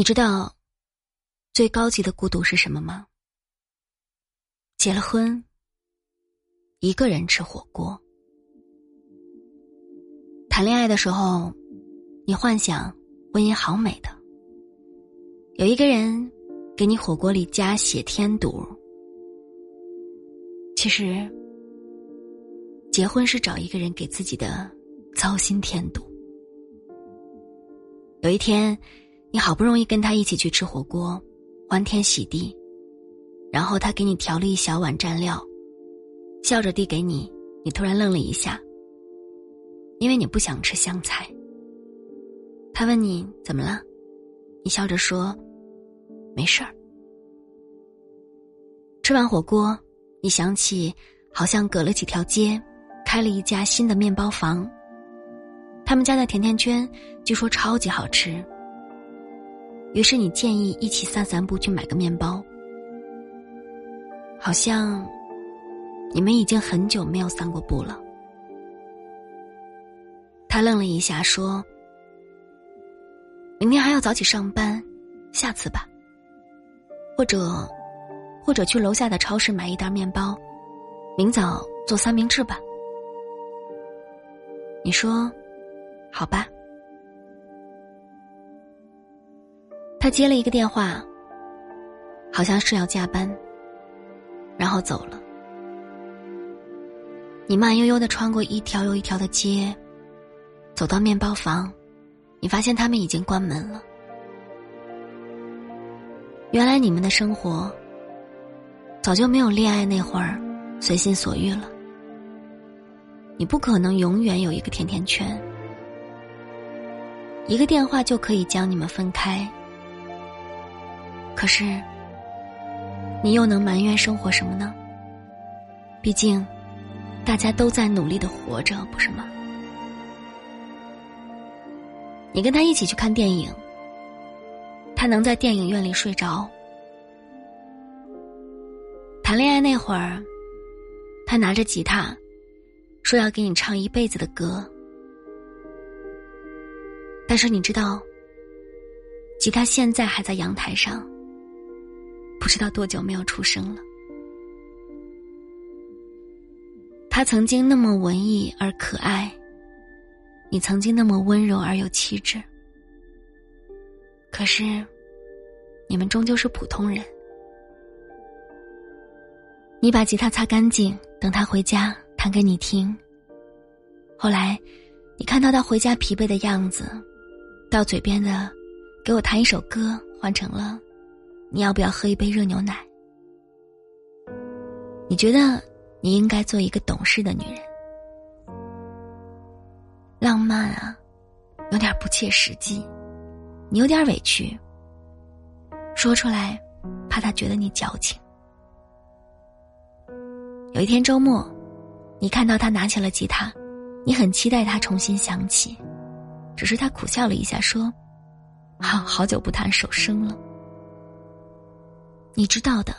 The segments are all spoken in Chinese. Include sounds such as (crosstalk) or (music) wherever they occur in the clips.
你知道最高级的孤独是什么吗？结了婚，一个人吃火锅。谈恋爱的时候，你幻想婚姻好美的，有一个人给你火锅里加血添堵。其实，结婚是找一个人给自己的糟心添堵。有一天。你好不容易跟他一起去吃火锅，欢天喜地，然后他给你调了一小碗蘸料，笑着递给你，你突然愣了一下，因为你不想吃香菜。他问你怎么了，你笑着说：“没事儿。”吃完火锅，你想起好像隔了几条街，开了一家新的面包房，他们家的甜甜圈据说超级好吃。于是你建议一起散散步去买个面包，好像你们已经很久没有散过步了。他愣了一下，说：“明天还要早起上班，下次吧。或者，或者去楼下的超市买一袋面包，明早做三明治吧。”你说：“好吧。”他接了一个电话，好像是要加班，然后走了。你慢悠悠的穿过一条又一条的街，走到面包房，你发现他们已经关门了。原来你们的生活早就没有恋爱那会儿随心所欲了。你不可能永远有一个甜甜圈，一个电话就可以将你们分开。可是，你又能埋怨生活什么呢？毕竟，大家都在努力的活着，不是吗？你跟他一起去看电影，他能在电影院里睡着。谈恋爱那会儿，他拿着吉他，说要给你唱一辈子的歌。但是你知道，吉他现在还在阳台上。不知道多久没有出声了。他曾经那么文艺而可爱，你曾经那么温柔而有气质。可是，你们终究是普通人。你把吉他擦干净，等他回家弹给你听。后来，你看到他回家疲惫的样子，到嘴边的“给我弹一首歌”换成了。你要不要喝一杯热牛奶？你觉得你应该做一个懂事的女人，浪漫啊，有点不切实际，你有点委屈。说出来，怕他觉得你矫情。有一天周末，你看到他拿起了吉他，你很期待他重新响起，只是他苦笑了一下，说：“ (laughs) 好好久不弹手声了。”你知道的，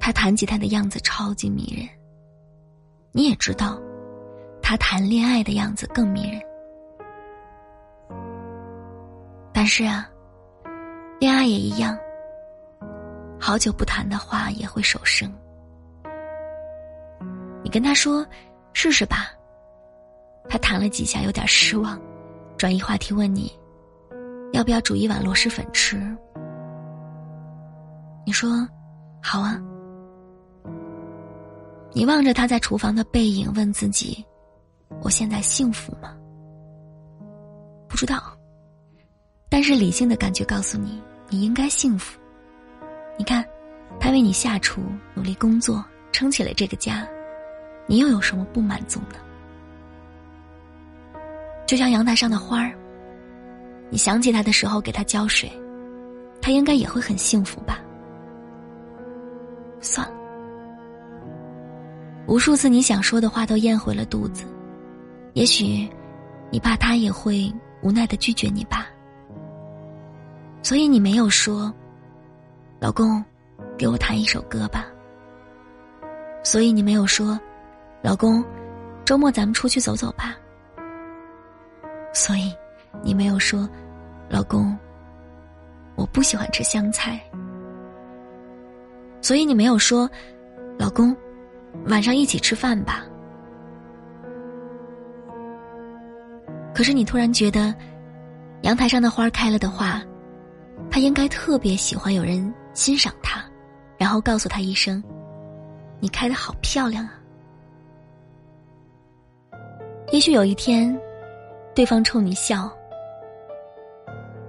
他弹吉他的样子超级迷人。你也知道，他谈恋爱的样子更迷人。但是啊，恋爱也一样，好久不谈的话也会手生。你跟他说试试吧，他弹了几下，有点失望，转移话题问你，要不要煮一碗螺蛳粉吃。你说：“好啊。”你望着他在厨房的背影，问自己：“我现在幸福吗？”不知道。但是理性的感觉告诉你，你应该幸福。你看，他为你下厨，努力工作，撑起了这个家，你又有什么不满足呢？就像阳台上的花儿，你想起他的时候给他浇水，他应该也会很幸福吧。算了，无数次你想说的话都咽回了肚子，也许你怕他也会无奈的拒绝你吧，所以你没有说，老公，给我弹一首歌吧。所以你没有说，老公，周末咱们出去走走吧。所以你没有说，老公，我不喜欢吃香菜，所以你没有说，老公，晚上一起吃饭吧。可是你突然觉得，阳台上的花开了的话，他应该特别喜欢有人欣赏他，然后告诉他一声：“你开的好漂亮啊。”也许有一天，对方冲你笑，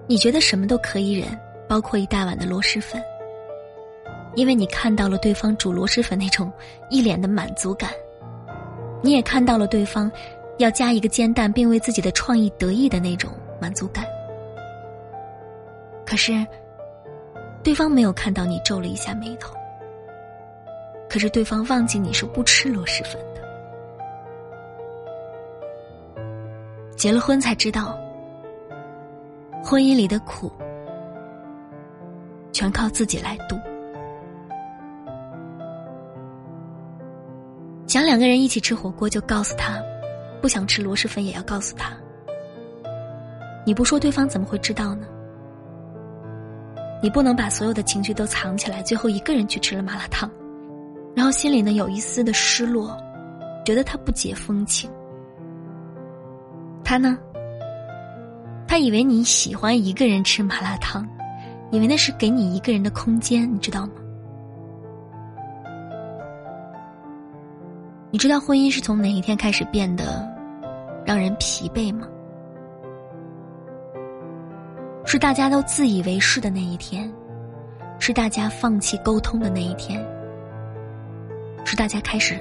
你觉得什么都可以忍，包括一大碗的螺蛳粉，因为你看到了对方煮螺蛳粉那种一脸的满足感，你也看到了对方。要加一个煎蛋，并为自己的创意得意的那种满足感。可是，对方没有看到你皱了一下眉头。可是，对方忘记你是不吃螺蛳粉的。结了婚才知道，婚姻里的苦全靠自己来度。想两个人一起吃火锅，就告诉他。不想吃螺蛳粉也要告诉他。你不说对方怎么会知道呢？你不能把所有的情绪都藏起来，最后一个人去吃了麻辣烫，然后心里呢有一丝的失落，觉得他不解风情。他呢？他以为你喜欢一个人吃麻辣烫，以为那是给你一个人的空间，你知道吗？你知道婚姻是从哪一天开始变得让人疲惫吗？是大家都自以为是的那一天，是大家放弃沟通的那一天，是大家开始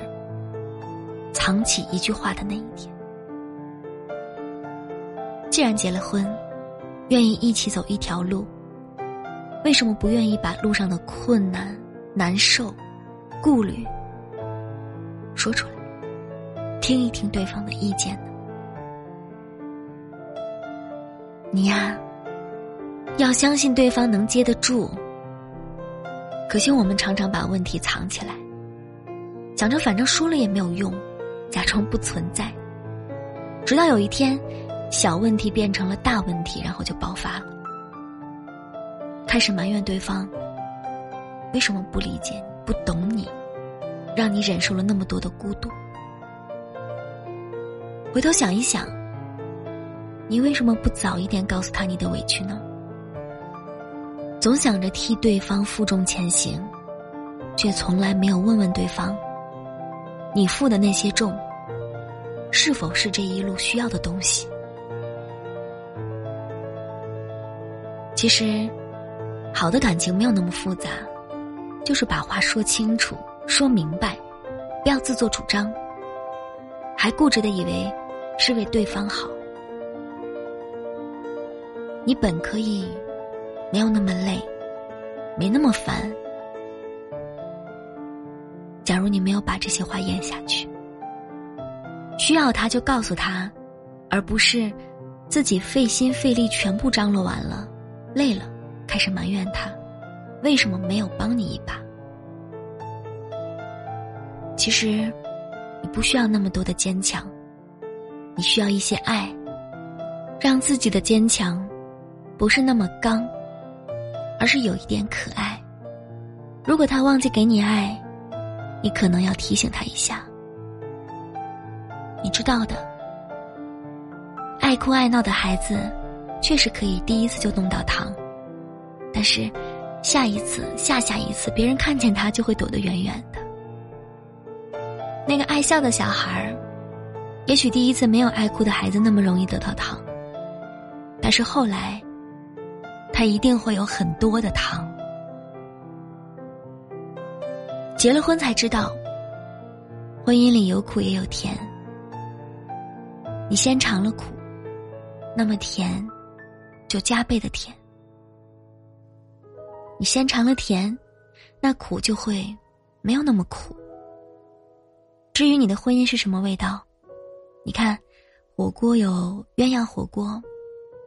藏起一句话的那一天。既然结了婚，愿意一起走一条路，为什么不愿意把路上的困难、难受、顾虑？说出来，听一听对方的意见呢。你呀，要相信对方能接得住。可惜我们常常把问题藏起来，想着反正说了也没有用，假装不存在。直到有一天，小问题变成了大问题，然后就爆发了，开始埋怨对方为什么不理解、不懂你。让你忍受了那么多的孤独，回头想一想，你为什么不早一点告诉他你的委屈呢？总想着替对方负重前行，却从来没有问问对方，你负的那些重，是否是这一路需要的东西？其实，好的感情没有那么复杂，就是把话说清楚。说明白，不要自作主张，还固执的以为是为对方好。你本可以没有那么累，没那么烦。假如你没有把这些话咽下去，需要他就告诉他，而不是自己费心费力全部张罗完了，累了开始埋怨他为什么没有帮你一把。其实，你不需要那么多的坚强，你需要一些爱，让自己的坚强不是那么刚，而是有一点可爱。如果他忘记给你爱，你可能要提醒他一下。你知道的，爱哭爱闹的孩子，确实可以第一次就弄到糖，但是下一次、下下一次，别人看见他就会躲得远远的。那个爱笑的小孩儿，也许第一次没有爱哭的孩子那么容易得到糖，但是后来，他一定会有很多的糖。结了婚才知道，婚姻里有苦也有甜。你先尝了苦，那么甜，就加倍的甜。你先尝了甜，那苦就会没有那么苦。至于你的婚姻是什么味道，你看，火锅有鸳鸯火锅，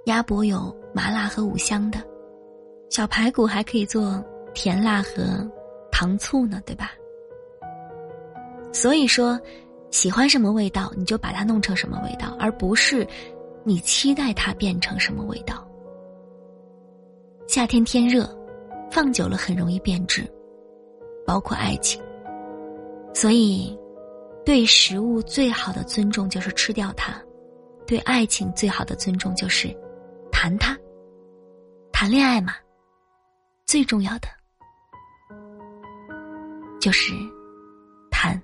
鸭脖有麻辣和五香的，小排骨还可以做甜辣和糖醋呢，对吧？所以说，喜欢什么味道，你就把它弄成什么味道，而不是你期待它变成什么味道。夏天天热，放久了很容易变质，包括爱情。所以，对食物最好的尊重就是吃掉它；对爱情最好的尊重就是谈它。谈恋爱嘛，最重要的就是谈。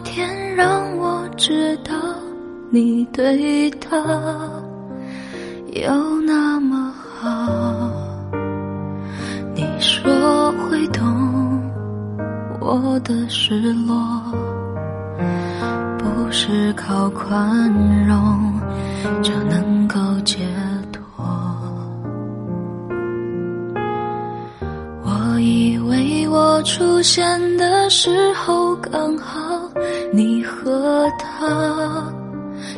天让我知道你对他有那么好。你说会懂我的失落，不是靠宽容就能够解脱。我以为我出现的时候，刚好和他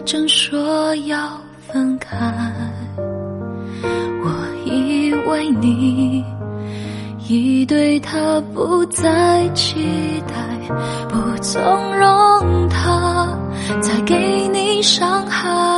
正说要分开。我以为你已对他不再期待，不纵容他再给你伤害。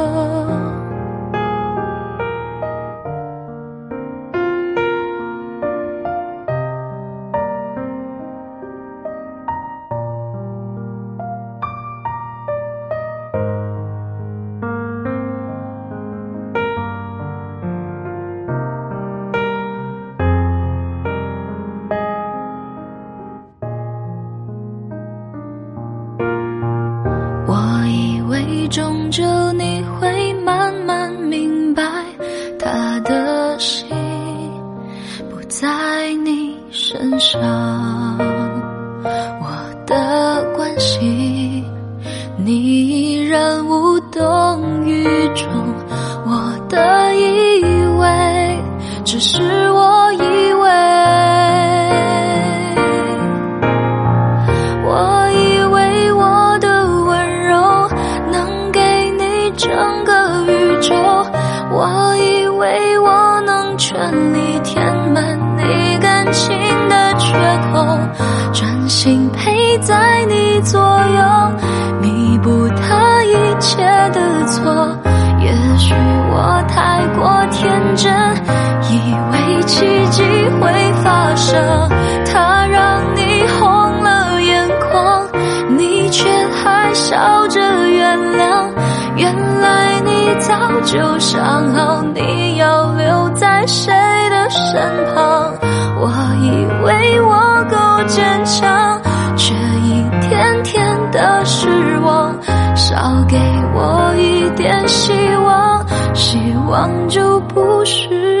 是我以为我以为我的温柔能给你整个宇宙我以为我能全力填满你感情的缺口专心陪在你左他让你红了眼眶，你却还笑着原谅。原来你早就想好你要留在谁的身旁。我以为我够坚强。却一天天的失望，少给我一点希望，希望就不是。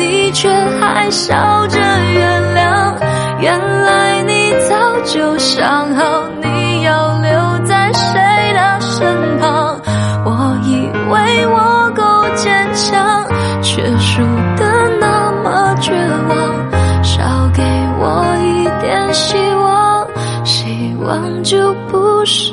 你却还笑着原谅。原来你早就想好你要留在谁的身旁。我以为我够坚强，却输得那么绝望。少给我一点希望，希。望就不是